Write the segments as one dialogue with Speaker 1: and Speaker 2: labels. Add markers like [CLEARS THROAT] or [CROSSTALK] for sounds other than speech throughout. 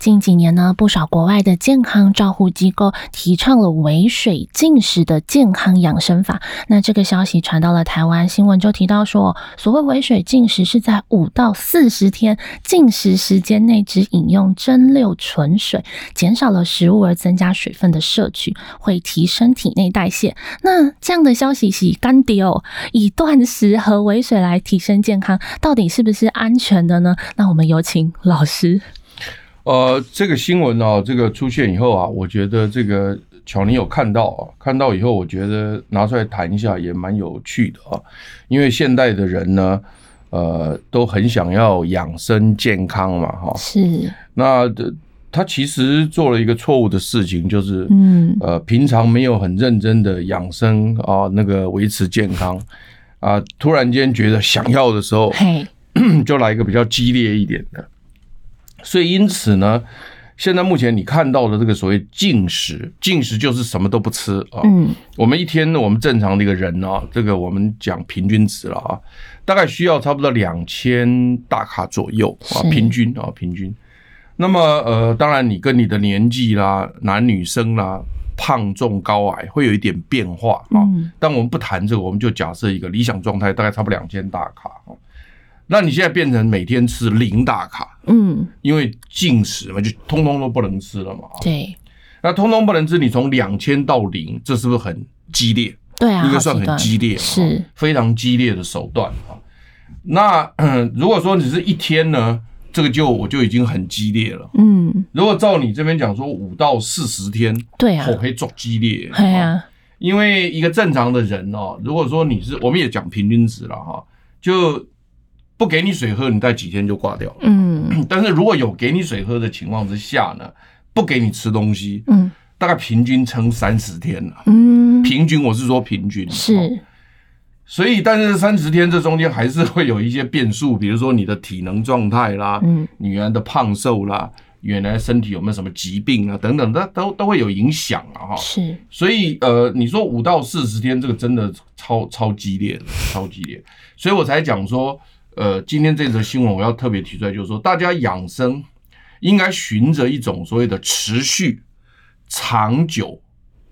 Speaker 1: 近几年呢，不少国外的健康照护机构提倡了微水进食的健康养生法。那这个消息传到了台湾，新闻就提到说，所谓微水进食是在五到四十天进食时间内只饮用蒸馏纯水，减少了食物而增加水分的摄取，会提升体内代谢。那这样的消息是干丢，以断食和微水来提升健康，到底是不是安全的呢？那我们有请老师。
Speaker 2: 呃，这个新闻啊，这个出现以后啊，我觉得这个巧妮有看到啊，看到以后，我觉得拿出来谈一下也蛮有趣的啊。因为现代的人呢，呃，都很想要养生健康嘛，哈。
Speaker 1: 是。那
Speaker 2: 他其实做了一个错误的事情，就是嗯，呃，平常没有很认真的养生啊，那个维持健康啊，突然间觉得想要的时候，嘿，[CLEARS THROAT] 就来一个比较激烈一点的。所以，因此呢，现在目前你看到的这个所谓禁食，禁食就是什么都不吃啊。嗯，我们一天，我们正常的一个人呢，这个我们讲平均值了啊，大概需要差不多两千大卡左右啊，平均啊，平均。那么，呃，当然你跟你的年纪啦、男女生啦、胖重高矮会有一点变化啊。但我们不谈这个，我们就假设一个理想状态，大概差不多两千大卡啊。那你现在变成每天吃零大卡，嗯，因为禁食嘛，就通通都不能吃了嘛。
Speaker 1: 对，
Speaker 2: 那通通不能吃，你从两千到零，这是不是很激烈？
Speaker 1: 对啊，
Speaker 2: 应该算很激烈，
Speaker 1: 是
Speaker 2: 非常激烈的手段啊。那嗯 [CLEARS THROAT] 如果说你是一天呢，这个就我就已经很激烈了。嗯，如果照你这边讲说五到四十天，
Speaker 1: 对啊，
Speaker 2: 我可以做激烈。
Speaker 1: 对啊，
Speaker 2: 因为一个正常的人哦，如果说你是，我们也讲平均值了哈，就。不给你水喝，你待几天就挂掉了。嗯，[CLEARS THROAT] 但是如果有给你水喝的情况之下呢，不给你吃东西，嗯，大概平均撑三十天了。嗯，平均我是说平均
Speaker 1: 是。
Speaker 2: 所以，但是三十天这中间还是会有一些变数，比如说你的体能状态啦，嗯，你原来的胖瘦啦，原来身体有没有什么疾病啊，等等，都都都会有影响啊。哈，
Speaker 1: 是。
Speaker 2: 所以，呃，你说五到四十天，这个真的超超激烈的，超激烈。所以我才讲说。呃，今天这则新闻我要特别提出来，就是说，大家养生应该循着一种所谓的持续、长久、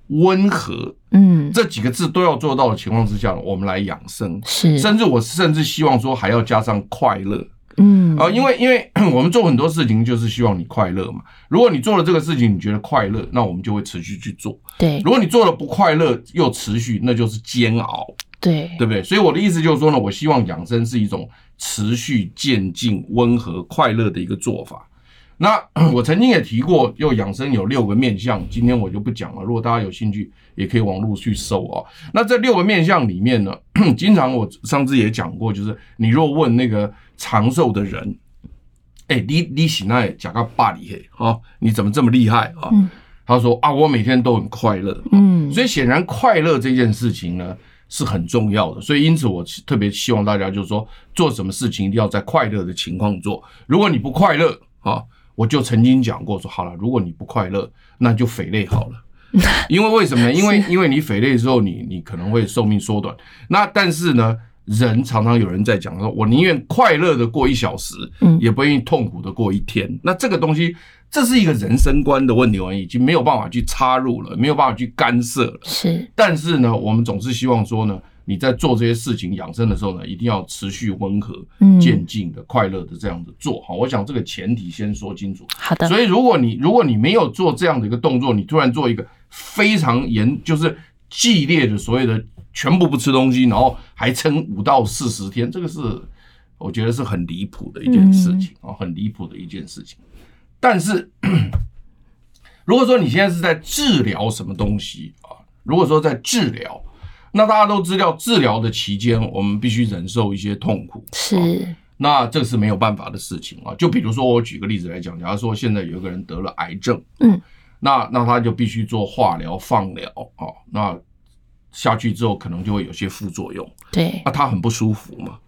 Speaker 2: 温和，嗯，这几个字都要做到的情况之下，我们来养生。
Speaker 1: 是，
Speaker 2: 甚至我甚至希望说还要加上快乐，嗯啊，因为因为我们做很多事情就是希望你快乐嘛。如果你做了这个事情你觉得快乐，那我们就会持续去做。
Speaker 1: 对，
Speaker 2: 如果你做了不快乐又持续，那就是煎熬。
Speaker 1: 对，
Speaker 2: 对不对？所以我的意思就是说呢，我希望养生是一种。持续渐进、温和、快乐的一个做法。那 [CLEARS THROAT] 我曾经也提过，又养生有六个面相，今天我就不讲了。如果大家有兴趣，也可以网络去搜哦。那这六个面相里面呢，[CLEARS THROAT] 经常我上次也讲过，就是你若问那个长寿的人，哎，你你喜那讲个巴里嘿，哦，你怎么这么厉害啊？他说啊，我每天都很快乐。嗯，所以显然快乐这件事情呢。是很重要的，所以因此我特别希望大家就是说，做什么事情一定要在快乐的情况做。如果你不快乐啊，我就曾经讲过说，好了，如果你不快乐，那就匪类好了。[LAUGHS] 因为为什么呢？因为因为你肥累之后，你你可能会寿命缩短。那但是呢，人常常有人在讲说，我宁愿快乐的过一小时，也不愿意痛苦的过一天。那这个东西。这是一个人生观的问题，我已经没有办法去插入了，没有办法去干涉了。
Speaker 1: 是，
Speaker 2: 但是呢，我们总是希望说呢，你在做这些事情养生的时候呢，一定要持续温和、渐进的、快乐的这样子做。好，我想这个前提先说清楚。
Speaker 1: 好的。
Speaker 2: 所以，如果你如果你没有做这样的一个动作，你突然做一个非常严，就是激烈的所谓的全部不吃东西，然后还撑五到四十天，这个是我觉得是很离谱的一件事情啊，很离谱的一件事情。但是，[CLEARS THROAT] 如果说你现在是在治疗什么东西啊？如果说在治疗，那大家都知道，治疗的期间我们必须忍受一些痛苦，
Speaker 1: 是。
Speaker 2: 那这是没有办法的事情啊。就比如说，我举个例子来讲，假如说现在有一个人得了癌症，嗯，那那他就必须做化疗、放疗啊，那下去之后可能就会有些副作用。
Speaker 1: 对，
Speaker 2: 那他很不舒服嘛。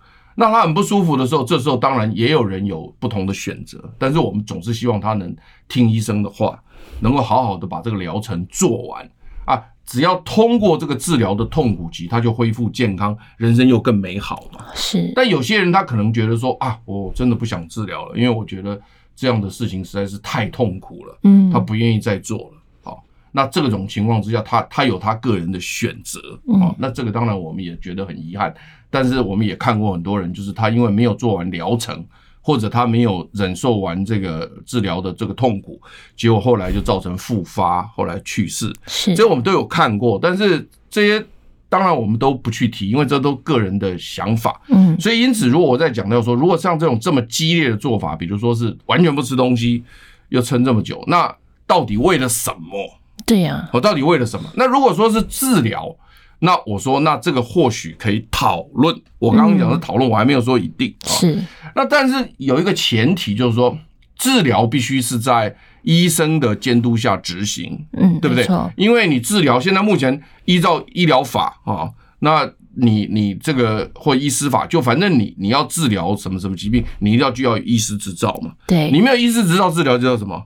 Speaker 2: 那他很不舒服的时候，这时候当然也有人有不同的选择，但是我们总是希望他能听医生的话，能够好好的把这个疗程做完啊。只要通过这个治疗的痛苦期，他就恢复健康，人生又更美好嘛。
Speaker 1: 是。
Speaker 2: 但有些人他可能觉得说啊，我真的不想治疗了，因为我觉得这样的事情实在是太痛苦了，嗯，他不愿意再做了。好，那这种情况之下，他他有他个人的选择，好，那这个当然我们也觉得很遗憾，但是我们也看过很多人，就是他因为没有做完疗程。或者他没有忍受完这个治疗的这个痛苦，结果后来就造成复发，后来去世。
Speaker 1: 是，
Speaker 2: 这我们都有看过，但是这些当然我们都不去提，因为这都个人的想法。嗯，所以因此，如果我在讲到说，如果像这种这么激烈的做法，比如说是完全不吃东西，又撑这么久，那到底为了什么？
Speaker 1: 对呀，
Speaker 2: 我到底为了什么？那如果说是治疗。那我说，那这个或许可以讨论。我刚刚讲的讨论，我还没有说一定。
Speaker 1: 是。
Speaker 2: 那但是有一个前提，就是说治疗必须是在医生的监督下执行，嗯，对不对？因为你治疗现在目前依照医疗法啊，那你你这个或医师法，就反正你你要治疗什么什么疾病，你一定要就要有医师执照嘛。
Speaker 1: 对。
Speaker 2: 你没有医师执照治疗叫什么？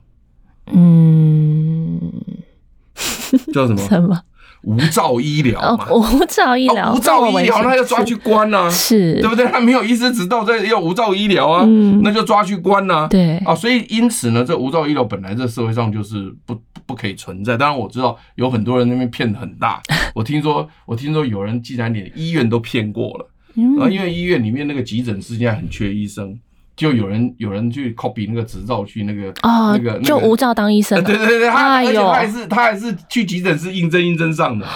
Speaker 1: 嗯，[LAUGHS]
Speaker 2: 叫什么？
Speaker 1: 什么？
Speaker 2: 无照医疗嘛，
Speaker 1: 无照医疗，
Speaker 2: 无照医疗，那要抓去关呐，
Speaker 1: 是，对
Speaker 2: 不对？他没有医师执照，这要无照医疗啊，那就抓去关呐，
Speaker 1: 对。
Speaker 2: 啊，所以因此呢，这无照医疗本来在社会上就是不不可以存在。当然我知道有很多人那边骗的很大，[LAUGHS] 我听说我听说有人竟然连医院都骗过了，啊，因为医院里面那个急诊室现在很缺医生。就有人有人去 copy 那个执照去那个哦，那个
Speaker 1: 就无照当医生，[LAUGHS]
Speaker 2: 对对对，他而且他还是他还是去急诊室应征应征上的，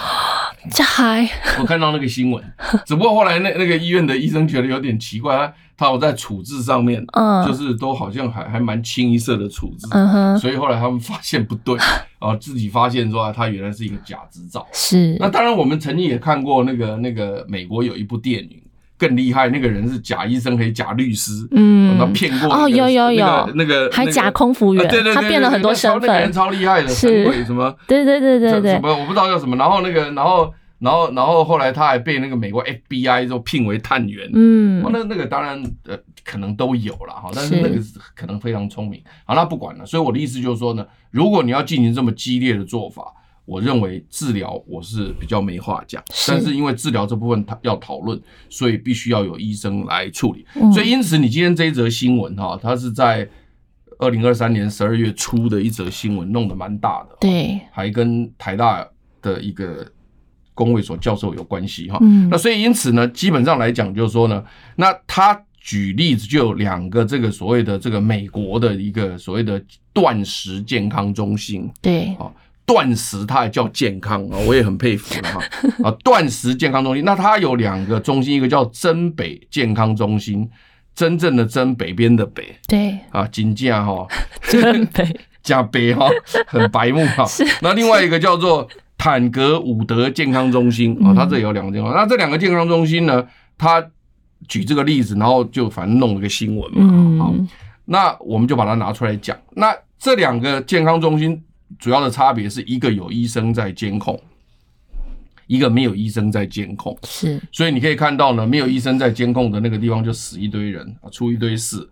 Speaker 1: 这还。
Speaker 2: 我看到那个新闻，[LAUGHS] 只不过后来那那个医院的医生觉得有点奇怪，他他有在处置上面，嗯，就是都好像还还蛮清一色的处置，嗯哼，所以后来他们发现不对，啊，[LAUGHS] 自己发现说他原来是一个假执照，
Speaker 1: 是，
Speaker 2: 那当然我们曾经也看过那个那个美国有一部电影。更厉害，那个人是假医生，还是假律师？嗯，他骗过
Speaker 1: 哦，有有有，
Speaker 2: 那个
Speaker 1: 还假空服员，对对对，他变了很多身份，
Speaker 2: 那个人超厉害的，是什么？
Speaker 1: 对对对对对，
Speaker 2: 什么我不知道叫什么。然后那个，然后然后然后后来他还被那个美国 FBI 就聘为探员。嗯，那那个当然呃可能都有了哈，但是那个可能非常聪明。好，那不管了。所以我的意思就是说呢，如果你要进行这么激烈的做法。我认为治疗我是比较没话讲，但是因为治疗这部分他要讨论，所以必须要有医生来处理。所以因此，你今天这一则新闻哈，它是在二零二三年十二月初的一则新闻，弄得蛮大的，
Speaker 1: 对，
Speaker 2: 还跟台大的一个工卫所教授有关系哈。那所以因此呢，基本上来讲就是说呢，那他举例子就有两个这个所谓的这个美国的一个所谓的断食健康中心，
Speaker 1: 对
Speaker 2: 啊。断食，它也叫健康啊，我也很佩服了哈 [LAUGHS] 啊！断食健康中心，那它有两个中心，一个叫真北健康中心，真正的真北边的北，
Speaker 1: 对
Speaker 2: 啊，金价哈，[LAUGHS]
Speaker 1: 真北
Speaker 2: 加北哈，很白目哈。[LAUGHS] 那另外一个叫做坦格伍德健康中心啊，它这里有两个健康，那这两个健康中心呢，它举这个例子，然后就反正弄了个新闻嘛，好，那我们就把它拿出来讲。那这两个健康中心。主要的差别是一个有医生在监控，一个没有医生在监控。
Speaker 1: 是，
Speaker 2: 所以你可以看到呢，没有医生在监控的那个地方就死一堆人啊，出一堆事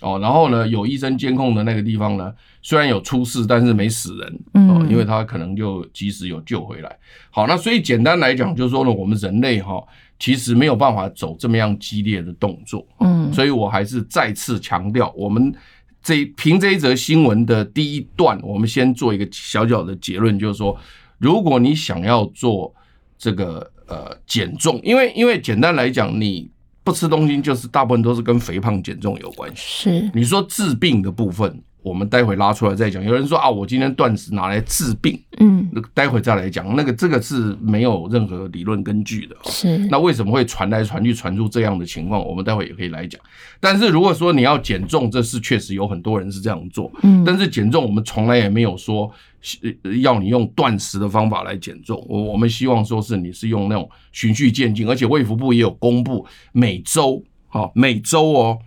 Speaker 2: 哦。然后呢，有医生监控的那个地方呢，虽然有出事，但是没死人哦，因为他可能就及时有救回来。好，那所以简单来讲，就是说呢，我们人类哈，其实没有办法走这么样激烈的动作。嗯，所以我还是再次强调，我们。这凭这一则新闻的第一段，我们先做一个小小的结论，就是说，如果你想要做这个呃减重，因为因为简单来讲，你不吃东西就是大部分都是跟肥胖减重有关系。
Speaker 1: 是，
Speaker 2: 你说治病的部分。我们待会拉出来再讲。有人说啊，我今天断食拿来治病，嗯，那待会再来讲。那个这个是没有任何理论根据的。
Speaker 1: 是。
Speaker 2: 那为什么会传来传去传出这样的情况？我们待会也可以来讲。但是如果说你要减重，这是确实有很多人是这样做。嗯。但是减重，我们从来也没有说要你用断食的方法来减重。我我们希望说是你是用那种循序渐进，而且卫福部也有公布每周，好，每周哦。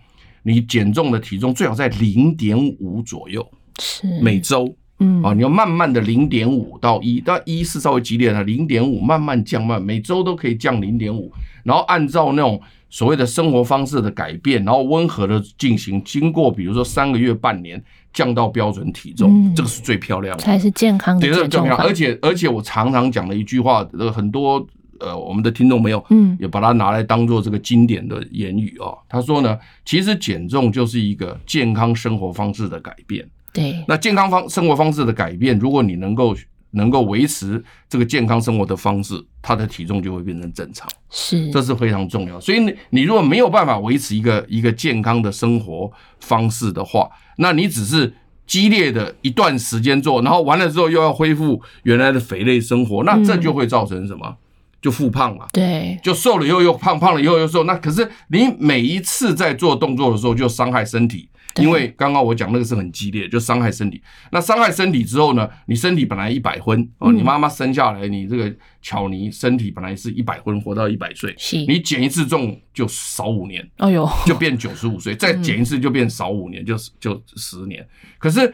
Speaker 2: 你减重的体重最好在零点五左右，
Speaker 1: 是。
Speaker 2: 每周。
Speaker 1: 嗯。
Speaker 2: 啊，你要慢慢的零点五到一，但一是稍微激烈的，零点五慢慢降，慢每周都可以降零点五，然后按照那种所谓的生活方式的改变，然后温和的进行，经过比如说三个月、半年，降到标准体重，
Speaker 1: 嗯、
Speaker 2: 这个是最漂亮的，
Speaker 1: 才是健康的减重法。
Speaker 2: 而且而且我常常讲的一句话，很多呃我们的听众朋友，
Speaker 1: 嗯，
Speaker 2: 也把它拿来当做这个经典的言语哦。他说呢，其实减重就是一个健康生活方式的改变。
Speaker 1: 对，
Speaker 2: 那健康方生活方式的改变，如果你能够能够维持这个健康生活的方式，他的体重就会变成正常，
Speaker 1: 是，
Speaker 2: 这是非常重要。所以你你如果没有办法维持一个一个健康的生活方式的话，那你只是激烈的一段时间做，然后完了之后又要恢复原来的肥类生活，那这就会造成什么？嗯、就复胖嘛。
Speaker 1: 对，
Speaker 2: 就瘦了以后又胖，胖了以后又瘦。那可是你每一次在做动作的时候就伤害身体。因为刚刚我讲那个是很激烈，就伤害身体。那伤害身体之后呢？你身体本来一百分哦，你妈妈生下来，你这个巧妮身体本来是一百分，活到一百岁。你减一次重就少五年，
Speaker 1: 哎呦，
Speaker 2: 就变九十五岁，再减一次就变少五年，就就十年。可是。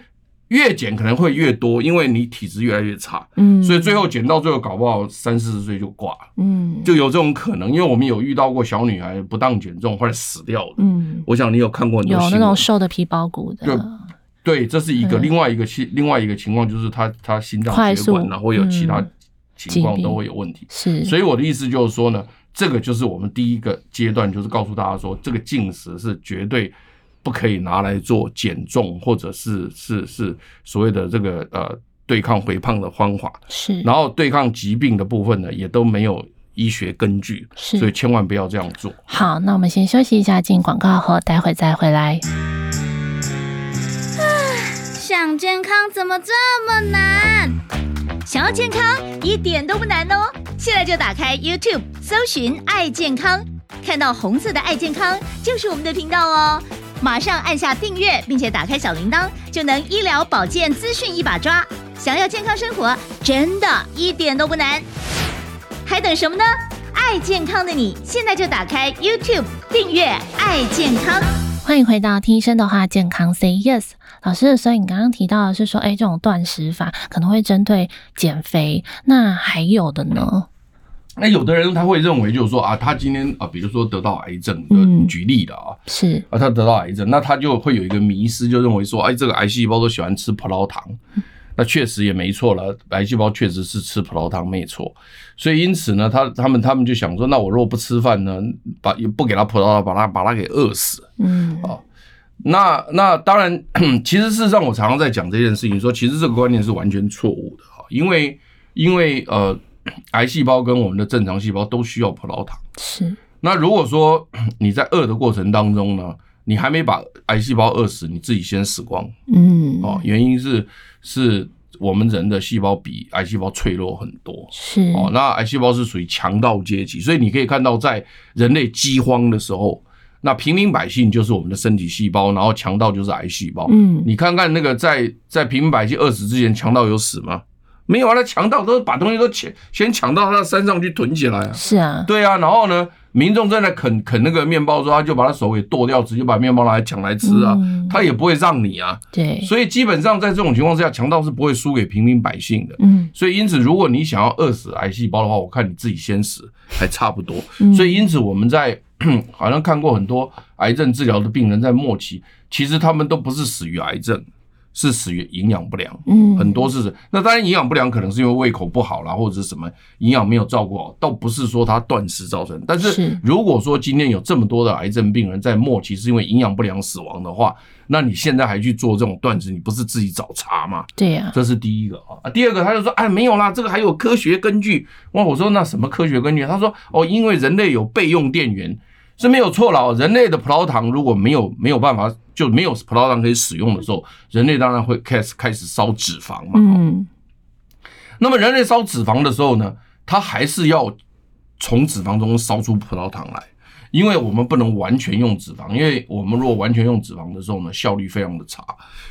Speaker 2: 越减可能会越多，因为你体质越来越差，嗯，所以最后减到最后搞不好三四十岁就挂了，嗯，就有这种可能。因为我们有遇到过小女孩不当减重后来死掉的，嗯，我想你有看过
Speaker 1: 有那种瘦的皮包骨的，
Speaker 2: 对，对，这是一个另外一个情另外一个情况，就是她她心脏血管然后有其他情况都会有问题，是。所以我的意思就是说呢，这个就是我们第一个阶段，就是告诉大家说，这个进食是绝对。不可以拿来做减重，或者是是是所谓的这个呃对抗肥胖的方法，
Speaker 1: 是。
Speaker 2: 然后对抗疾病的部分呢，也都没有医学根据，是。所以千万不要这样做。
Speaker 1: 好，那我们先休息一下，进广告后，待会再回来。
Speaker 3: 想健康怎么这么难？想要健康一点都不难哦！现在就打开 YouTube，搜寻“爱健康”，看到红色的“爱健康”就是我们的频道哦。马上按下订阅，并且打开小铃铛，就能医疗保健资讯一把抓。想要健康生活，真的一点都不难，还等什么呢？爱健康的你，现在就打开 YouTube 订阅“爱健康”。
Speaker 1: 欢迎回到听医生的话，健康 Say Yes。老师，所以你刚刚提到的是说，哎，这种断食法可能会针对减肥，那还有的呢？
Speaker 2: 那有的人他会认为，就是说啊，他今天啊，比如说得到癌症的，举例的啊，
Speaker 1: 是。
Speaker 2: 啊，他得到癌症，那他就会有一个迷失，就认为说，哎，这个癌细胞都喜欢吃葡萄糖，[LAUGHS] 那确实也没错了，癌细胞确实是吃葡萄糖没错，所以因此呢，他他们他们就想说，那我如果不吃饭呢，把不给他葡萄糖，把他把他给饿死，嗯，啊，那那当然，其实事实上我常常在讲这件事情，说其实这个观念是完全错误的哈，因为因为呃。癌细胞跟我们的正常细胞都需要葡萄糖。
Speaker 1: 是。
Speaker 2: 那如果说你在饿的过程当中呢，你还没把癌细胞饿死，你自己先死光。嗯。哦，原因是是我们人的细胞比癌细胞脆弱很多。
Speaker 1: 是。
Speaker 2: 哦，那癌细胞是属于强盗阶级，所以你可以看到，在人类饥荒的时候，那平民百姓就是我们的身体细胞，然后强盗就是癌细胞。嗯。你看看那个在在平民百姓饿死之前，强盗有死吗？没有啊，那强盗都是把东西都抢，先抢到他的山上去囤起来啊。
Speaker 1: 是啊，
Speaker 2: 对啊，然后呢，民众在那啃啃那个面包的时候，他就把他手给剁掉，直接把面包拿来抢来吃啊。嗯、他也不会让你啊。
Speaker 1: 对，
Speaker 2: 所以基本上在这种情况之下，强盗是不会输给平民百姓的。
Speaker 1: 嗯，
Speaker 2: 所以因此，如果你想要饿死癌细胞的话，我看你自己先死还差不多。所以因此，我们在 [CLEARS THROAT] 好像看过很多癌症治疗的病人在末期，其实他们都不是死于癌症。是死于营养不良，嗯，很多是。那当然营养不良可能是因为胃口不好啦，或者是什么营养没有照顾好，倒不是说他断食造成。但是如果说今天有这么多的癌症病人在末期是因为营养不良死亡的话，那你现在还去做这种断食，你不是自己找茬吗？
Speaker 1: 对呀，
Speaker 2: 这是第一个啊。第二个他就说，哎，没有啦，这个还有科学根据。哇，我说那什么科学根据？他说，哦，因为人类有备用电源。是没有错了哦，人类的葡萄糖如果没有没有办法，就没有葡萄糖可以使用的时候，人类当然会开始开始烧脂肪嘛。嗯。那么人类烧脂肪的时候呢，它还是要从脂肪中烧出葡萄糖来。因为我们不能完全用脂肪，因为我们如果完全用脂肪的时候呢，效率非常的差，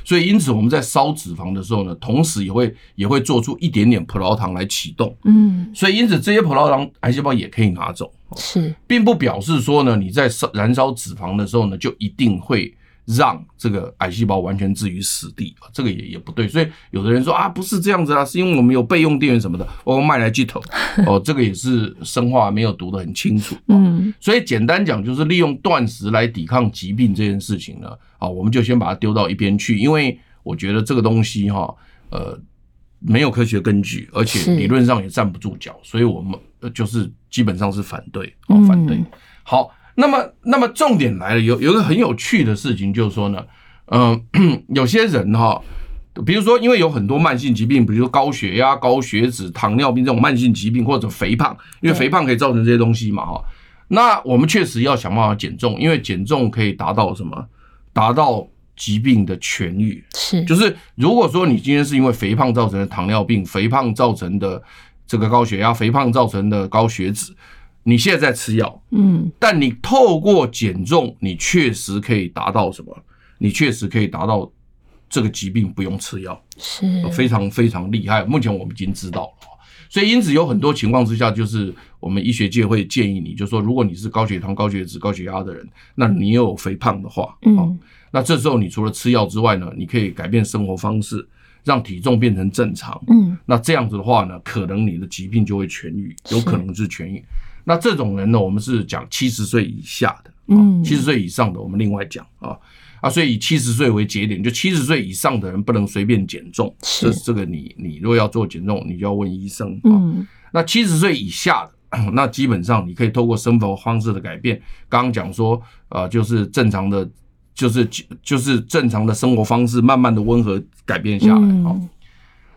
Speaker 2: 所以因此我们在烧脂肪的时候呢，同时也会也会做出一点点葡萄糖来启动，嗯，所以因此这些葡萄糖癌细胞也可以拿走，
Speaker 1: 是，
Speaker 2: 并不表示说呢，你在烧燃烧脂肪的时候呢，就一定会让这个癌细胞完全置于死地啊，这个也也不对。所以有的人说啊，不是这样子啊，是因为我们有备用电源什么的，我卖来鸡头。[LAUGHS] 哦，这个也是生化没有读得很清楚。嗯，所以简单讲就是利用断食来抵抗疾病这件事情呢，啊，我们就先把它丢到一边去，因为我觉得这个东西哈，呃，没有科学根据，而且理论上也站不住脚，所以我们就是基本上是反对，哦，反对。好。那么，那么重点来了，有有一个很有趣的事情，就是说呢，嗯、呃，[CLEARS THROAT] 有些人哈，比如说，因为有很多慢性疾病，比如说高血压、高血脂、糖尿病这种慢性疾病，或者肥胖，因为肥胖可以造成这些东西嘛，哈。那我们确实要想办法减重，因为减重可以达到什么？达到疾病的痊愈。是，就是如果说你今天是因为肥胖造成的糖尿病，肥胖造成的这个高血压，肥胖造成的高血脂。你现在在吃药，嗯，但你透过减重，你确实可以达到什么？你确实可以达到这个疾病不用吃药，是非常非常厉害。目前我们已经知道了，所以因此有很多情况之下，就是我们医学界会建议你，就是说，如果你是高血糖、高血脂、高血压的人，那你又有肥胖的话，嗯，那这时候你除了吃药之外呢，你可以改变生活方式，让体重变成正常，嗯，那这样子的话呢，可能你的疾病就会痊愈，有可能是痊愈。那这种人呢，我们是讲七十岁以下的，嗯，七十岁以上的我们另外讲啊。啊，所以以七十岁为节点，就七十岁以上的人不能随便减重，是。这个你你如果要做减重，你就要问医生啊。嗯，那七十岁以下的，[CLEARS THROAT] 那基本上你可以透过生活方式的改变，刚刚讲说啊，就是正常的，就是就是正常的生活方式，慢慢的温和改变下来啊。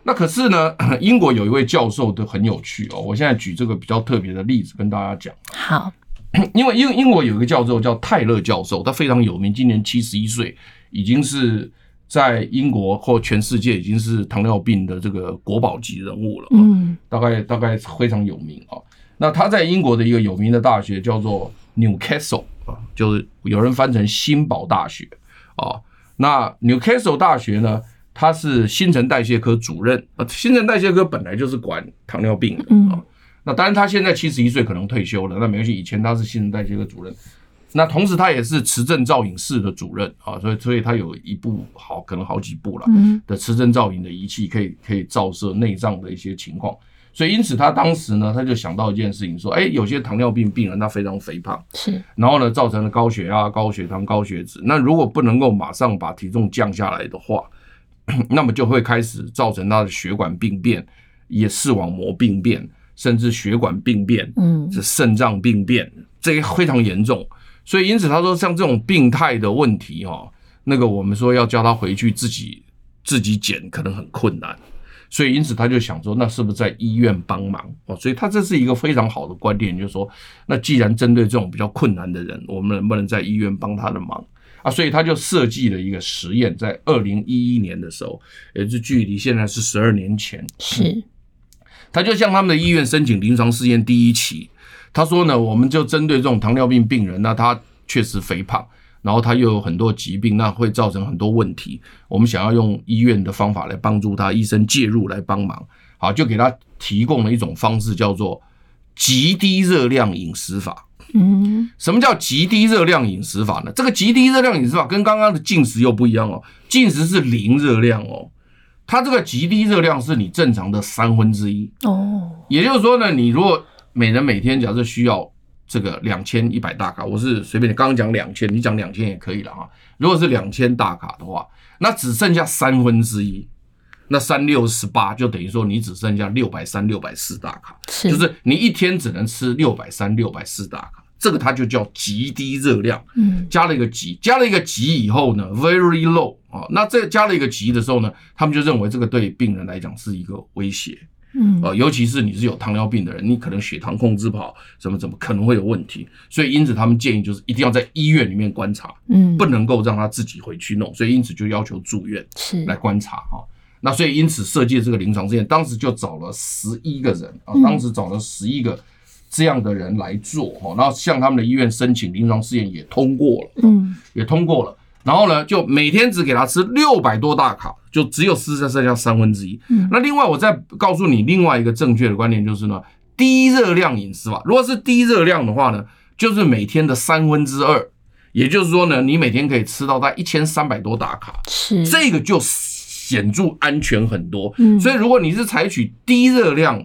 Speaker 2: 那可是呢，[COUGHS] 英国有一位教授都很有趣哦。我现在举这个比较特别的例子跟大家讲。好，[COUGHS] 因为英英国有一个教授叫泰勒教授，他非常有名，今年七十一岁，已经是在英国或全世界已经是糖尿病的这个国宝级人物了。嗯，大概大概非常有名啊。那他在英国的一个有名的大学叫做 Newcastle 啊，就是有人翻成新堡大学啊。那 Newcastle 大学呢？他是新陈代谢科主任啊，新陈代谢科本来就是管糖尿病的啊。那当然他现在七十一岁，可能退休了，那没关系。以前他是新陈代谢科主任，那同时他也是磁振造影室的主任啊，所以所以他有一部好，可能好几部了的磁振造影的仪器，可以可以照射内脏的一些情况。所以因此他当时呢，他就想到一件事情，说，哎，有些糖尿病病人他非常肥胖，是，然后呢造成了高血压、高血糖、高血脂。那如果不能够马上把体重降下来的话，[CLEARS THROAT] 那么就会开始造成他的血管病变，也视网膜病变，甚至血管病变，嗯，是肾脏病变，这个非常严重。所以因此他说，像这种病态的问题哈，那个我们说要叫他回去自己自己减，可能很困难。所以因此他就想说，那是不是在医院帮忙？哦，所以他这是一个非常好的观点，就是说，那既然针对这种比较困难的人，我们能不能在医院帮他的忙？啊，所以他就设计了一个实验，在二零一一年的时候，也就是距离现在是十二年前，是，他就向他们的医院申请临床试验第一期。他说呢，我们就针对这种糖尿病病人，那他确实肥胖，然后他又有很多疾病，那会造成很多问题。我们想要用医院的方法来帮助他，医生介入来帮忙，好，就给他提供了一种方式，叫做极低热量饮食法。嗯，什么叫极低热量饮食法呢？这个极低热量饮食法跟刚刚的禁食又不一样哦。禁食是零热量哦，它这个极低热量是你正常的三分之一哦。也就是说呢，你如果每人每天假设需要这个两千一百大卡，我是随便你刚刚讲两千，你讲两千也可以了哈。如果是两千大卡的话，那只剩下三分之一，那三六十八就等于说你只剩下六百三、六百四大卡，是就是你一天只能吃六百三、六百四大卡。这个它就叫极低热量，嗯，加了一个极，加了一个极以后呢，very low 啊，那这加了一个极的时候呢，他们就认为这个对病人来讲是一个威胁，嗯，啊，尤其是你是有糖尿病的人，你可能血糖控制不好，怎么怎么可能会有问题，所以因此他们建议就是一定要在医院里面观察，嗯，不能够让他自己回去弄，所以因此就要求住院是。来观察哈，那所以因此设计的这个临床试验，当时就找了十一个人啊，当时找了十一个。这样的人来做哈，然后向他们的医院申请临床试验也通过了，嗯，也通过了。然后呢，就每天只给他吃六百多大卡，就只有剩剩下三分之一。嗯，那另外我再告诉你另外一个正确的观念就是呢，低热量饮食法。如果是低热量的话呢，就是每天的三分之二，也就是说呢，你每天可以吃到大概一千三百多大卡，
Speaker 1: 是
Speaker 2: 这个就显著安全很多。
Speaker 1: 嗯
Speaker 2: 所以如果你是采取低热量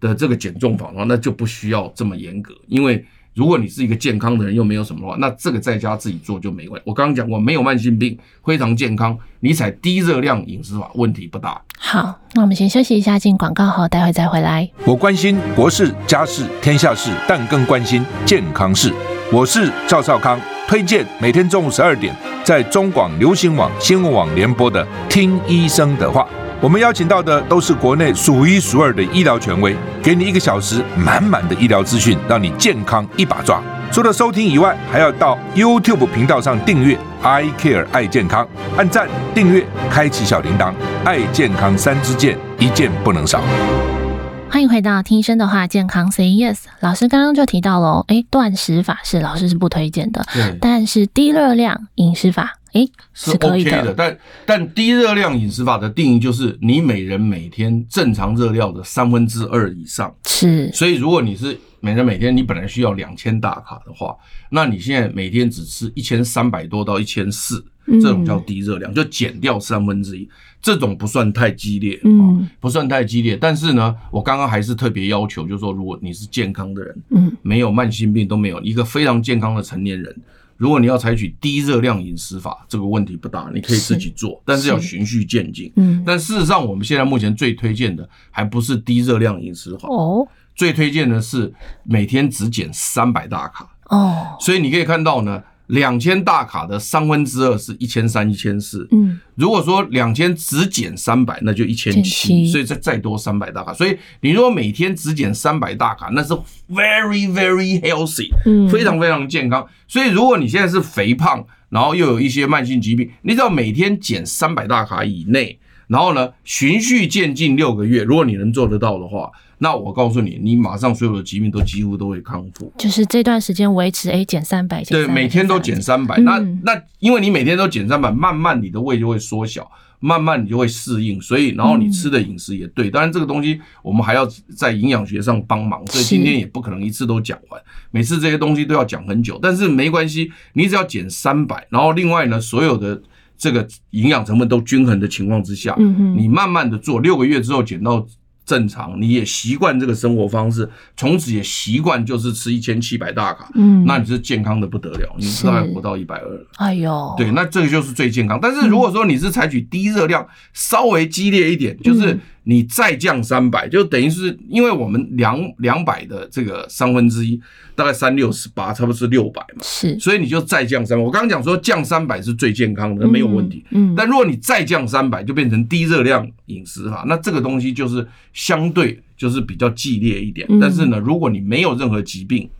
Speaker 2: 的这个减重法的话，那就不需要这么严格，因为。如果你是一个健康的人，又没有什么的话，那这个在家自己做就没关系。我刚刚讲过，没有慢性病，非常健康，你采低热量饮食法问题不大。
Speaker 1: 好，那我们先休息一下，进广告后，待会再回来。
Speaker 4: 我关心国事、家事、天下事，但更关心健康事。我是赵少康，推荐每天中午十二点在中广流行网新闻网联播的《听医生的话》。我们邀请到的都是国内数一数二的医疗权威，给你一个小时满满的医疗资讯，让你健康一把抓。除了收听以外，还要到 YouTube 频道上订阅 “I Care 爱健康”，按赞、订阅、开启小铃铛，爱健康三支箭，一件不能少。
Speaker 1: 欢迎回到听医生的话，健康 Say Yes。老师刚刚就提到了，哎，断食法是老师是不推荐的，但是低热量饮食法。诶，
Speaker 2: 是 OK 的，但但低热量饮食法的定义就是你每人每天正常热量的三分之二以上。
Speaker 1: 是，
Speaker 2: 所以如果你是每人每天你本来需要两千大卡的话，那你现在每天只吃一千三百多到一千四，这种叫低热量，就减掉三分之一，这种不算太激烈，嗯，不算太激烈。但是呢，我刚刚还是特别要求，就是说如果你是健康的人，嗯，没有慢性病都没有，一个非常健康的成年人。如果你要采取低热量饮食法，这个问题不大，你可以自己做，是但是要循序渐进。嗯，但事实上，我们现在目前最推荐的还不是低热量饮食法哦，最推荐的是每天只减三百大卡哦。所以你可以看到呢。两千大卡的三分之二是一千三、一千四。嗯，如果说两千只减三百，那就一千七，所以再再多三百大卡。所以你如果每天只减三百大卡，那是 very very healthy，嗯，非常非常健康。所以如果你现在是肥胖，然后又有一些慢性疾病，你只要每天减三百大卡以内，然后呢，循序渐进六个月，如果你能做得到的话。那我告诉你，你马上所有的疾病都几乎都会康复。
Speaker 1: 就是这段时间维持，哎，减三百，
Speaker 2: 对，每天都减三百。那那因为你每天都减三百，慢慢你的胃就会缩小，慢慢你就会适应。所以，然后你吃的饮食也对。当然，这个东西我们还要在营养学上帮忙，所以今天也不可能一次都讲完。每次这些东西都要讲很久，但是没关系，你只要减三百，然后另外呢，所有的这个营养成分都均衡的情况之下，你慢慢的做，六个月之后减到。正常，你也习惯这个生活方式，从此也习惯就是吃一千七百大卡，嗯，那你是健康的不得了，你大概活到一百二，
Speaker 1: 哎呦，
Speaker 2: 对，那这个就是最健康。但是如果说你是采取低热量，稍微激烈一点，就是。你再降三百，就等于是因为我们两两百的这个三分之一，大概三六十八，差不多是六百嘛。是，所以你就再降三百。我刚刚讲说降三百是最健康的，没有问题。嗯，但如果你再降三百，就变成低热量饮食哈，那这个东西就是相对就是比较激烈一点。但是呢，如果你没有任何疾病。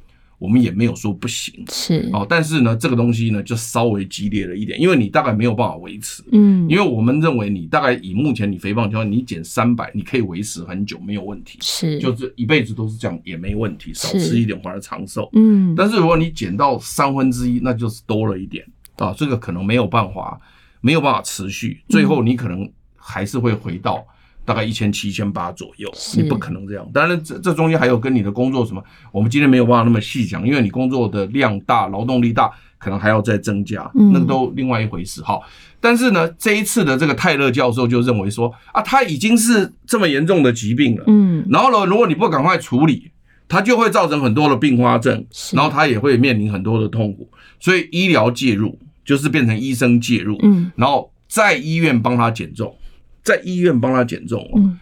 Speaker 2: 我们也没有说不行，是。哦，但是呢，这个东西呢就稍微激烈了一点，因为你大概没有办法维持，嗯，因为我们认为你大概以目前你肥胖情况，你减三百，你可以维持很久没有问题，是，就是一辈子都是这样也没问题，少吃一点反而长寿，嗯，但是如果你减到三分之一，那就是多了一点啊，这个可能没有办法，没有办法持续，最后你可能还是会回到。大概一千七千八左右，你不可能这样。当然，这这中间还有跟你的工作什么，我们今天没有办法那么细讲，因为你工作的量大，劳动力大，可能还要再增加，那个都另外一回事。哈，但是呢，这一次的这个泰勒教授就认为说啊，他已经是这么严重的疾病了，嗯，然后呢，如果你不赶快处理，他就会造成很多的并发症，然后他也会面临很多的痛苦，所以医疗介入就是变成医生介入，嗯，然后在医院帮他减重。在医院帮他减重哦，嗯，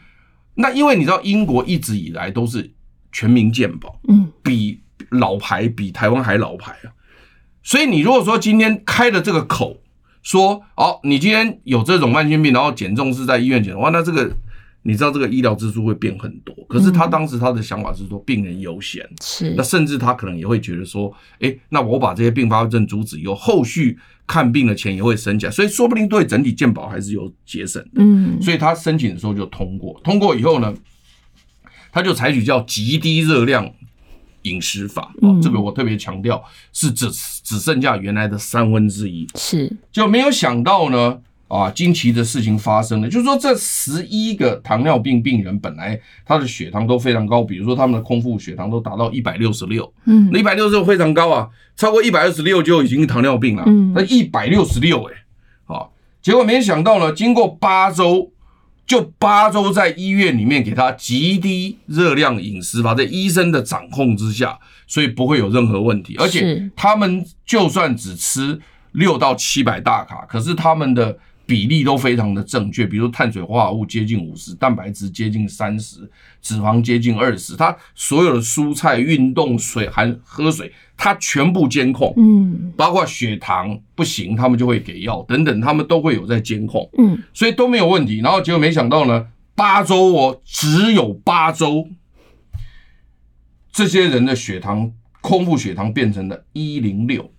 Speaker 2: 那因为你知道英国一直以来都是全民健保，嗯，比老牌比台湾还老牌啊，所以你如果说今天开了这个口，说哦，你今天有这种慢性病，然后减重是在医院减的话，那这个。你知道这个医疗支出会变很多，可是他当时他的想法是说病人优先，是。那甚至他可能也会觉得说，哎，那我把这些并发症阻止以后，后续看病的钱也会省起来，所以说不定对整体健保还是有节省的。嗯，所以他申请的时候就通过，通过以后呢，他就采取叫极低热量饮食法，哦，这个我特别强调是只只剩下原来的三分之一，是就没有想到呢。啊惊奇的事情发生了，就是说这十一个糖尿病病人本来他的血糖都非常高，比如说他们的空腹血糖都达到一百六十六，嗯，那一百六十六非常高啊，超过一百二十六就已经糖尿病了，嗯，那一百六十六哎，好，结果没想到呢，经过八周。就八周在医院里面给他极低热量饮食法，在医生的掌控之下，所以不会有任何问题。而且他们就算只吃六到七百大卡，可是他们的比例都非常的正确，比如碳水化合物接近五十，蛋白质接近三十，脂肪接近二十，它所有的蔬菜、运动、水含喝水。它全部监控，嗯，包括血糖不行，他们就会给药等等，他们都会有在监控，嗯，所以都没有问题。然后结果没想到呢，八周哦，只有八周，这些人的血糖空腹血糖变成了一零六，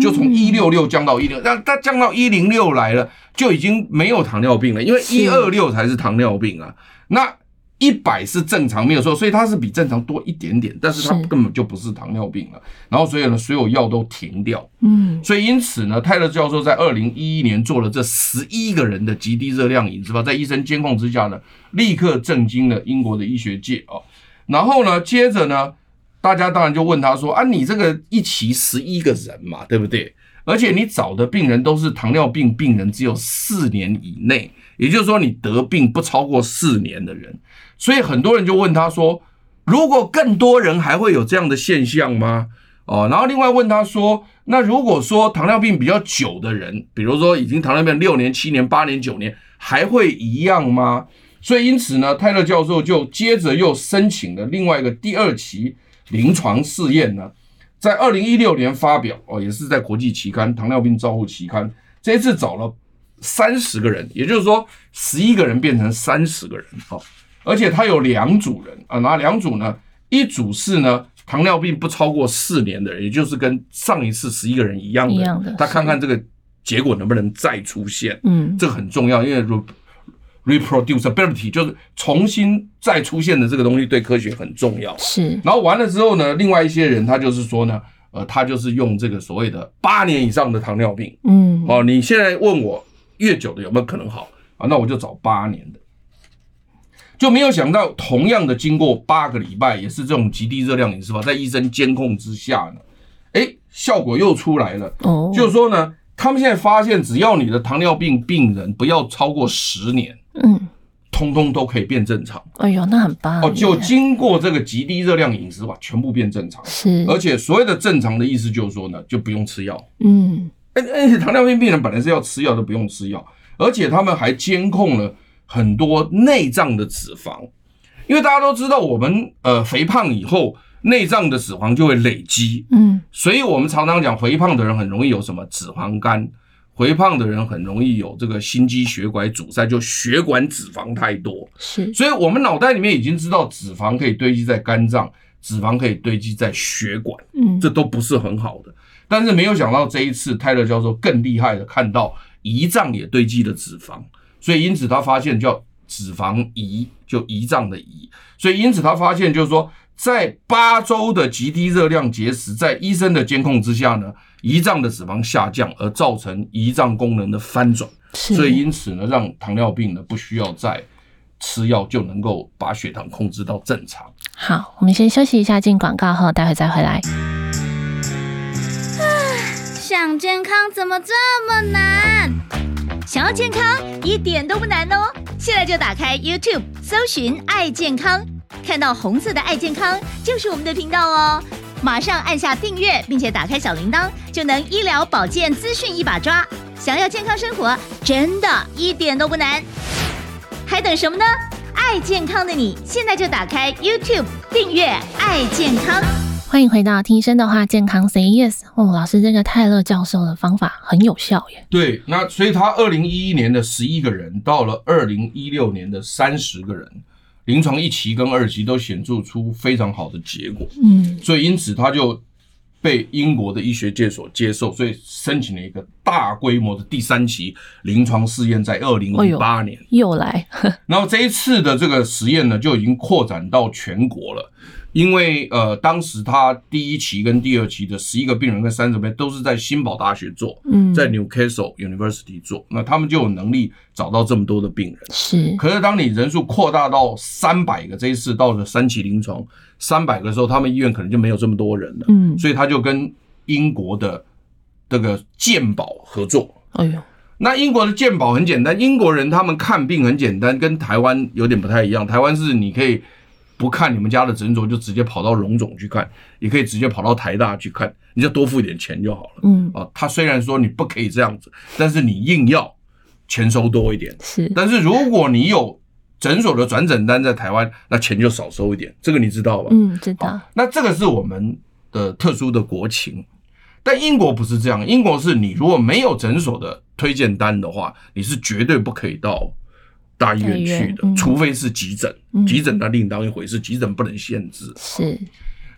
Speaker 2: 就从一六六降到一零，那它降到一零六来了，就已经没有糖尿病了，因为一二六才是糖尿病啊，那。一百是正常没有错，所以它是比正常多一点点，但是它根本就不是糖尿病了。然后所以呢，所有药都停掉。嗯，所以因此呢，泰勒教授在二零一一年做了这十一个人的极低热量饮食法，在医生监控之下呢，立刻震惊了英国的医学界啊。然后呢，接着呢，大家当然就问他说啊，你这个一期十一个人嘛，对不对？而且你找的病人都是糖尿病病人，只有四年以内，也就是说你得病不超过四年的人。所以很多人就问他说：“如果更多人还会有这样的现象吗？”哦，然后另外问他说：“那如果说糖尿病比较久的人，比如说已经糖尿病六年、七年、八年、九年，还会一样吗？”所以因此呢，泰勒教授就接着又申请了另外一个第二期临床试验呢，在二零一六年发表哦，也是在国际期刊《糖尿病照护期刊》，这一次找了三十个人，也就是说十一个人变成三十个人，哦。而且他有两组人啊，哪两组呢？一组是呢糖尿病不超过四年的人，也就是跟上一次十一个人一样的，一样的，他看看这个结果能不能再出现。嗯，这个很重要，因为 reproducibility 就是重新再出现的这个东西对科学很重要。是。然后完了之后呢，另外一些人他就是说呢，呃，他就是用这个所谓的八年以上的糖尿病。嗯。哦，你现在问我越久的有没有可能好啊？那我就找八年的。就没有想到，同样的经过八个礼拜，也是这种极低热量饮食法，在医生监控之下呢，哎，效果又出来了。哦，就是说呢，他们现在发现，只要你的糖尿病病人不要超过十年，嗯，通通都可以变正常。哎呦，那很棒哦！就经过这个极低热量饮食法，全部变正常。是，而且所谓的正常的意思就是说呢，就不用吃药。嗯，而且糖尿病病人本来是要吃药，都不用吃药，而且他们还监控了。很多内脏的脂肪，因为大家都知道，我们呃肥胖以后，内脏的脂肪就会累积，嗯，所以我们常常讲，肥胖的人很容易有什么脂肪肝，肥胖的人很容易有这个心肌血管阻塞，就血管脂肪太多，是，所以我们脑袋里面已经知道，脂肪可以堆积在肝脏，脂肪可以堆积在血管，嗯，这都不是很好的，但是没有想到这一次泰勒教授更厉害的，看到胰脏也堆积了脂肪。所以因此他发现叫脂肪胰，就胰脏的胰。所以因此他发现就是说，在八周的极低热量节食，在医生的监控之下呢，胰脏的脂肪下降，而造成胰脏功能的翻转。所以因此呢，让糖尿病呢不需要再吃药就能够把血糖控制到正常。
Speaker 1: 好，我们先休息一下，进广告后，待会再回来。
Speaker 3: 想健康怎么这么难？想要健康一点都不难哦！现在就打开 YouTube，搜寻“爱健康”，看到红色的“爱健康”就是我们的频道哦。马上按下订阅，并且打开小铃铛，就能医疗保健资讯一把抓。想要健康生活，真的一点都不难，还等什么呢？爱健康的你，现在就打开 YouTube，订阅“爱健康”。
Speaker 1: 欢迎回到听医生的话，健康 Say Yes。哦，老师，这个泰勒教授的方法很有效耶。
Speaker 2: 对，那所以他二零一一年的十一个人，到了二零一六年的三十个人，临床一期跟二期都显著出非常好的结果。嗯，所以因此他就被英国的医学界所接受，所以申请了一个大规模的第三期临床试验，在二零一八年、哎、
Speaker 1: 又来。[LAUGHS]
Speaker 2: 然后这一次的这个实验呢，就已经扩展到全国了。因为呃，当时他第一期跟第二期的十一个病人跟三十倍都是在新堡大学做，
Speaker 1: 嗯，
Speaker 2: 在 Newcastle University 做，那他们就有能力找到这么多的病人。
Speaker 1: 是，
Speaker 2: 可是当你人数扩大到三百个，这一次到了三期临床三百个的时候，他们医院可能就没有这么多人了。
Speaker 1: 嗯，
Speaker 2: 所以他就跟英国的这个健保合作。
Speaker 1: 哎呦，
Speaker 2: 那英国的健保很简单，英国人他们看病很简单，跟台湾有点不太一样。台湾是你可以。不看你们家的诊所，就直接跑到荣总去看，也可以直接跑到台大去看，你就多付一点钱就好了。
Speaker 1: 嗯，
Speaker 2: 啊，他虽然说你不可以这样子，但是你硬要钱收多一点。
Speaker 1: 是，
Speaker 2: 但是如果你有诊所的转诊单在台湾，那钱就少收一点，这个你知道吧？
Speaker 1: 嗯，知道。
Speaker 2: 那这个是我们的特殊的国情，但英国不是这样，英国是你如果没有诊所的推荐单的话，你是绝对不可以到。大医院去的，除非是急诊，急诊那另当一回事，急诊不能限制。
Speaker 1: 是，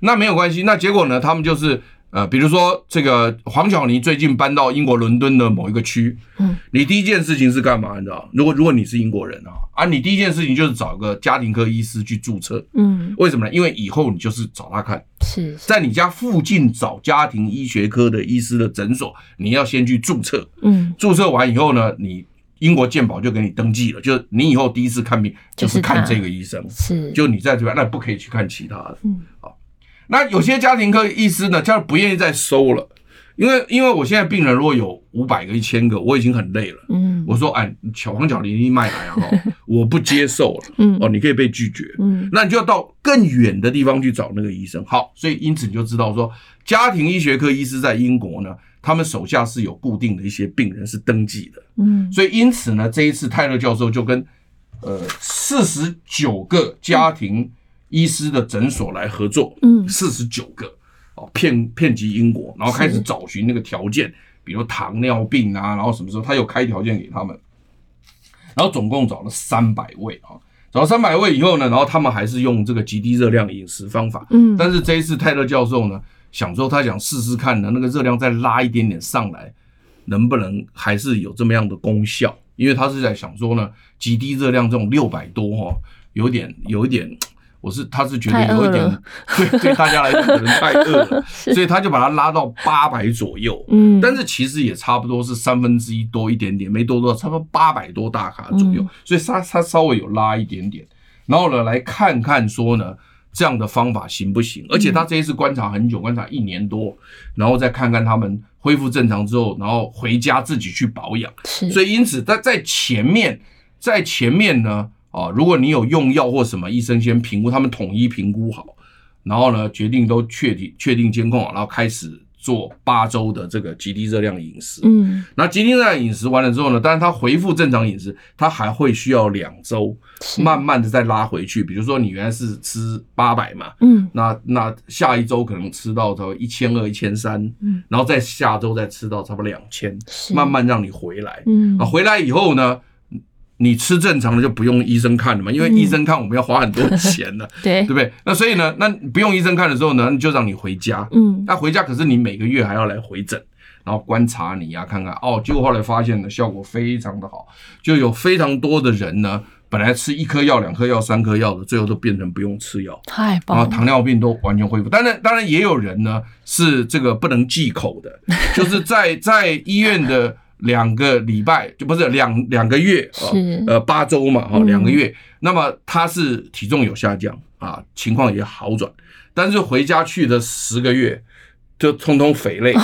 Speaker 2: 那没有关系。那结果呢？他们就是呃，比如说这个黄巧妮最近搬到英国伦敦的某一个区，嗯，你第一件事情是干嘛？你知道？如果如果你是英国人啊，啊，你第一件事情就是找个家庭科医师去注册，嗯，为什么呢？因为以后你就是找他看，
Speaker 1: 是
Speaker 2: 在你家附近找家庭医学科的医师的诊所，你要先去注册，嗯，注册完以后呢，你。英国健保就给你登记了，就你以后第一次看病就是看这个医生，
Speaker 1: 是，
Speaker 2: 就你在这边，那不可以去看其他的。嗯，好，那有些家庭科医师呢，他不愿意再收了，因为因为我现在病人如果有五百个、一千个，我已经很累了。嗯，我说，哎，小黄巧妮脉来啊，[LAUGHS] 我不接受了。嗯，哦，你可以被拒绝。嗯，那你就要到更远的地方去找那个医生。好，所以因此你就知道说，家庭医学科医师在英国呢。他们手下是有固定的一些病人是登记的，嗯，所以因此呢，这一次泰勒教授就跟呃四十九个家庭医师的诊所来合作，嗯，四十九个。哦，遍遍及英国，然后开始找寻那个条件，比如糖尿病啊，然后什么时候他有开条件给他们，然后总共找了三百位啊，找了三百位以后呢，然后他们还是用这个极低热量饮食方法，嗯，但是这一次泰勒教授呢。想说他想试试看呢，那个热量再拉一点点上来，能不能还是有这么样的功效？因为他是在想说呢，极低热量这种六百多哈，有点有一点，我是他是觉得有一点对对大家来讲可能太饿了，[LAUGHS] 所以他就把它拉到八百左右。嗯，但是其实也差不多是三分之一多一点点，没多多，差不多八百多大卡左右，所以他他稍微有拉一点点，然后呢来看看说呢。这样的方法行不行？而且他这一次观察很久，观察一年多，然后再看看他们恢复正常之后，然后回家自己去保养。是，所以因此他在前面，在前面呢，啊，如果你有用药或什么，医生先评估，他们统一评估好，然后呢，决定都确定确定监控好，然后开始。做八周的这个极低热量饮食，嗯，那极低热量饮食完了之后呢，当然他恢复正常饮食，他还会需要两周，慢慢的再拉回去。比如说你原来是吃八百嘛，嗯，那那下一周可能吃到差不多一千二、一千三，嗯，然后再下周再吃到差不多两千，慢慢让你回来，嗯，啊，回来以后呢。你吃正常的就不用医生看了嘛，因为医生看我们要花很多钱的，[LAUGHS] 对，对不对？那所以呢，那不用医生看的时候呢，就让你回家。嗯，那回家可是你每个月还要来回诊，然后观察你呀、啊，看看哦。结果后来发现呢，效果非常的好，就有非常多的人呢，本来吃一颗药、两颗药、三颗药的，最后都变成不用吃药，太棒了。然后糖尿病都完全恢复。当然，当然也有人呢是这个不能忌口的，就是在 [LAUGHS] 在医院的。两个礼拜就不是两两个月啊，呃八周嘛哈，两个月，那么他是体重有下降啊，情况也好转，但是回家去的十个月就通通肥类，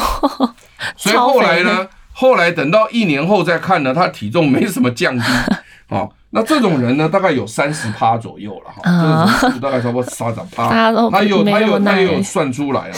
Speaker 2: [LAUGHS] 所以后来呢，后来等到一年后再看呢，他体重没什么降低 [LAUGHS] 啊，那这种人呢，大概有三十趴左右了哈，这个人数大概差不多三十趴，他有他有他有算出来了，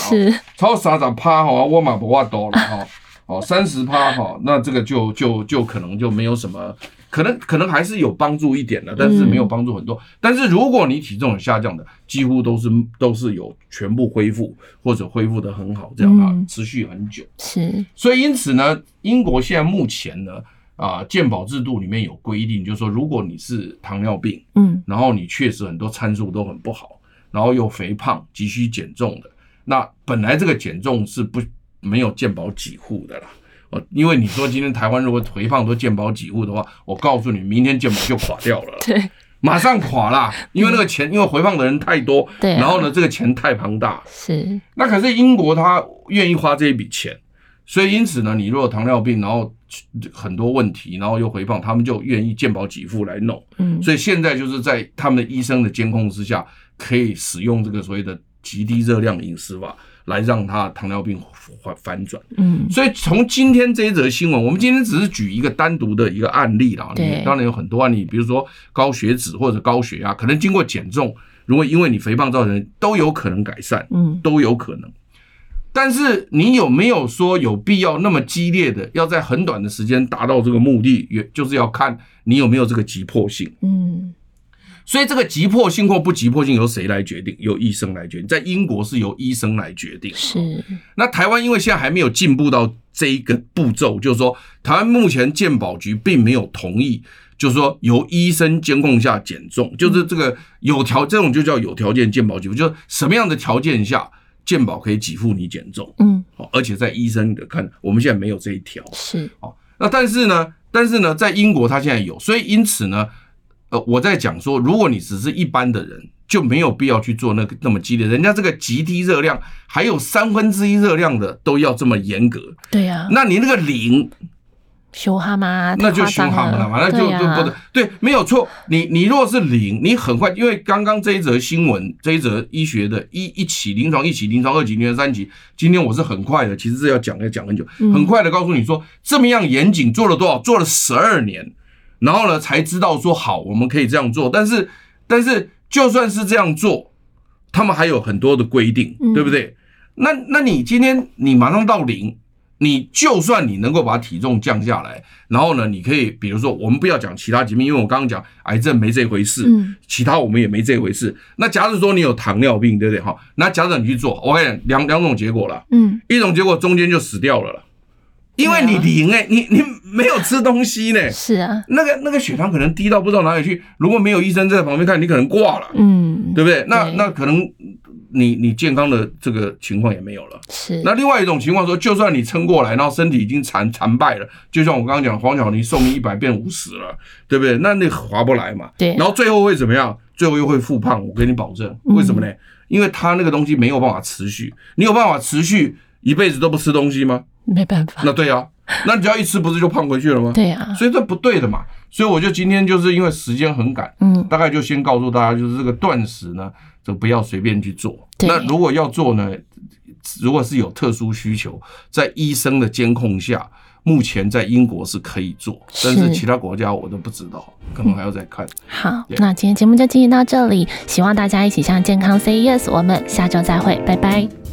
Speaker 2: 超过三十趴哈，我嘛不话多了哈。哦，三十趴哈，那这个就就就可能就没有什么，可能可能还是有帮助一点的，但是没有帮助很多。但是如果你体重有下降的，几乎都是都是有全部恢复或者恢复得很好，这样啊，持续很久。是，所以因此呢，英国现在目前呢，啊，健保制度里面有规定，就是说，如果你是糖尿病，嗯，然后你确实很多参数都很不好，然后又肥胖、急需减重的，那本来这个减重是不。没有健保给付的啦，哦，因为你说今天台湾如果肥胖都健保给付的话，我告诉你，明天健保就垮掉了。[LAUGHS] 对，马上垮啦，因为那个钱，因为回放的人太多，[LAUGHS]
Speaker 1: 对、啊，
Speaker 2: 然后呢，这个钱太庞大，
Speaker 1: 是。
Speaker 2: 那可是英国他愿意花这一笔钱，所以因此呢，你如果糖尿病，然后很多问题，然后又回放，他们就愿意健保给付来弄。嗯，所以现在就是在他们的医生的监控之下，可以使用这个所谓的极低热量饮食法。来让他糖尿病反反转，嗯，所以从今天这一则新闻，我们今天只是举一个单独的一个案例啦。对，当然有很多案例，比如说高血脂或者高血压，可能经过减重，如果因为你肥胖造成，都有可能改善，嗯，都有可能。但是你有没有说有必要那么激烈的要在很短的时间达到这个目的？也就是要看你有没有这个急迫性，嗯。所以这个急迫性或不急迫性由谁来决定？由医生来决定。在英国是由医生来决定。是。那台湾因为现在还没有进步到这一个步骤，就是说台湾目前健保局并没有同意，就是说由医生监控下减重，就是这个有条这种就叫有条件健保给付，就是什么样的条件下健保可以给付你减重？嗯。而且在医生的看，我们现在没有这一条。是。那但是呢，但是呢，在英国它现在有，所以因此呢。呃，我在讲说，如果你只是一般的人，就没有必要去做那个那么激烈。人家这个极低热量，还有三分之一热量的，都要这么严格。对呀，那你那个零，
Speaker 1: 凶哈嘛，
Speaker 2: 那就凶哈嘛，那就就不对，对，没有错。你你如果是零，你很快，因为刚刚这一则新闻，这一则医学的一一起临床，一起临床，二级临床，三级，今天我是很快的，其实是要讲要讲很久，很快的告诉你说，这么样严谨，做了多少？做了十二年。然后呢，才知道说好，我们可以这样做。但是，但是就算是这样做，他们还有很多的规定，对不对？那那你今天你马上到零，你就算你能够把体重降下来，然后呢，你可以比如说，我们不要讲其他疾病，因为我刚刚讲癌症没这回事，其他我们也没这回事。那假如说你有糖尿病，对不对？哈，那假设你去做，我跟你讲两两种结果了，嗯，一种结果中间就死掉了了。因为你零哎、欸，你你没有吃东西呢、欸，是啊，那个那个血糖可能低到不知道哪里去，如果没有医生在旁边看，你可能挂了，嗯，对不对？那那可能你你健康的这个情况也没有了。是。那另外一种情况说，就算你撑过来，然后身体已经残残败了，就像我刚刚讲，黄晓玲寿命一百变五十了，对不对？那那划不来嘛。对。然后最后会怎么样？最后又会复胖，我给你保证。为什么呢？因为他那个东西没有办法持续。你有办法持续一辈子都不吃东西吗？
Speaker 1: 没办法，
Speaker 2: 那对啊，那你只要一吃，不是就胖回去了吗？对啊，所以这不对的嘛。所以我就今天就是因为时间很赶，嗯，大概就先告诉大家，就是这个断食呢，就不要随便去做。那如果要做呢，如果是有特殊需求，在医生的监控下，目前在英国是可以做，但是其他国家我都不知道，可能还要再看。
Speaker 1: 好，那今天节目就进行到这里，希望大家一起向健康 say yes，我们下周再会，拜拜。